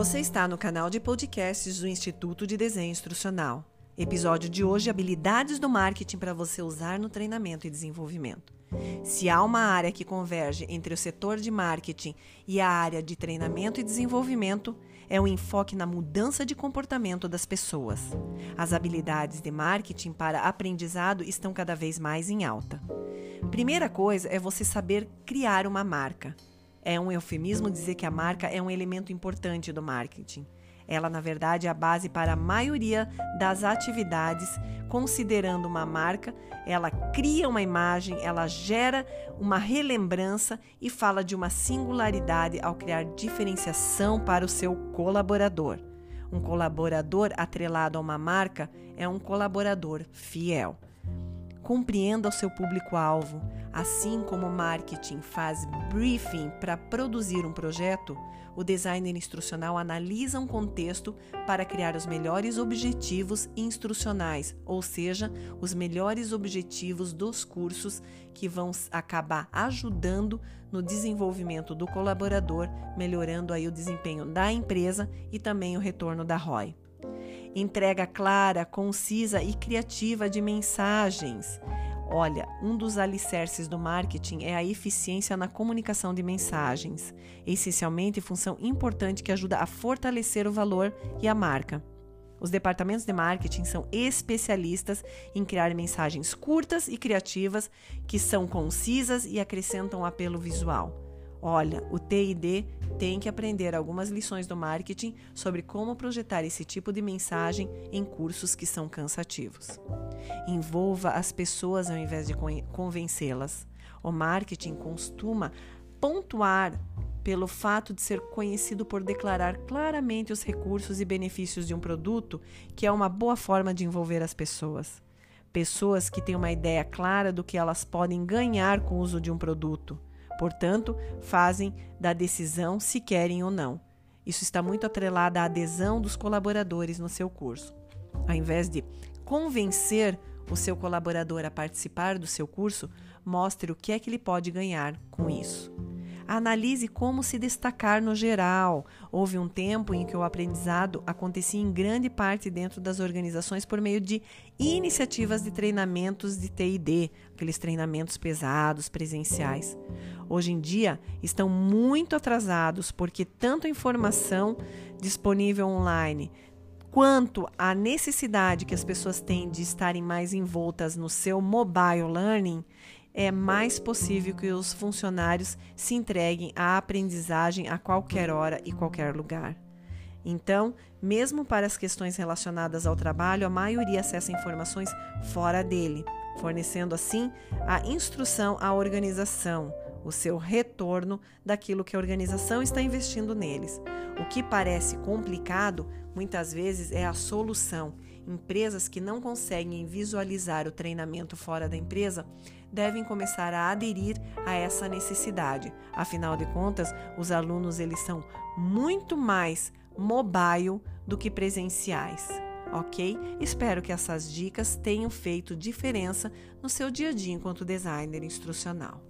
Você está no canal de podcasts do Instituto de Desenho Instrucional. Episódio de hoje: habilidades do marketing para você usar no treinamento e desenvolvimento. Se há uma área que converge entre o setor de marketing e a área de treinamento e desenvolvimento, é o enfoque na mudança de comportamento das pessoas. As habilidades de marketing para aprendizado estão cada vez mais em alta. Primeira coisa é você saber criar uma marca. É um eufemismo dizer que a marca é um elemento importante do marketing. Ela, na verdade, é a base para a maioria das atividades. Considerando uma marca, ela cria uma imagem, ela gera uma relembrança e fala de uma singularidade ao criar diferenciação para o seu colaborador. Um colaborador atrelado a uma marca é um colaborador fiel. Compreenda o seu público-alvo. Assim como o marketing faz briefing para produzir um projeto, o designer instrucional analisa um contexto para criar os melhores objetivos instrucionais, ou seja, os melhores objetivos dos cursos que vão acabar ajudando no desenvolvimento do colaborador, melhorando aí o desempenho da empresa e também o retorno da ROI entrega clara, concisa e criativa de mensagens. Olha, um dos alicerces do marketing é a eficiência na comunicação de mensagens, essencialmente função importante que ajuda a fortalecer o valor e a marca. Os departamentos de marketing são especialistas em criar mensagens curtas e criativas que são concisas e acrescentam apelo visual. Olha, o TID tem que aprender algumas lições do marketing sobre como projetar esse tipo de mensagem em cursos que são cansativos. Envolva as pessoas ao invés de convencê-las. O marketing costuma pontuar pelo fato de ser conhecido por declarar claramente os recursos e benefícios de um produto, que é uma boa forma de envolver as pessoas. Pessoas que têm uma ideia clara do que elas podem ganhar com o uso de um produto Portanto, fazem da decisão se querem ou não. Isso está muito atrelado à adesão dos colaboradores no seu curso. Ao invés de convencer o seu colaborador a participar do seu curso, mostre o que é que ele pode ganhar com isso. Analise como se destacar no geral. Houve um tempo em que o aprendizado acontecia em grande parte dentro das organizações por meio de iniciativas de treinamentos de TD, aqueles treinamentos pesados, presenciais. Hoje em dia estão muito atrasados porque tanto a informação disponível online quanto a necessidade que as pessoas têm de estarem mais envoltas no seu mobile learning é mais possível que os funcionários se entreguem à aprendizagem a qualquer hora e qualquer lugar. Então, mesmo para as questões relacionadas ao trabalho, a maioria acessa informações fora dele, fornecendo assim a instrução à organização, o seu retorno daquilo que a organização está investindo neles. O que parece complicado, muitas vezes é a solução. Empresas que não conseguem visualizar o treinamento fora da empresa devem começar a aderir a essa necessidade. Afinal de contas, os alunos eles são muito mais mobile do que presenciais. Ok? Espero que essas dicas tenham feito diferença no seu dia a dia enquanto designer instrucional.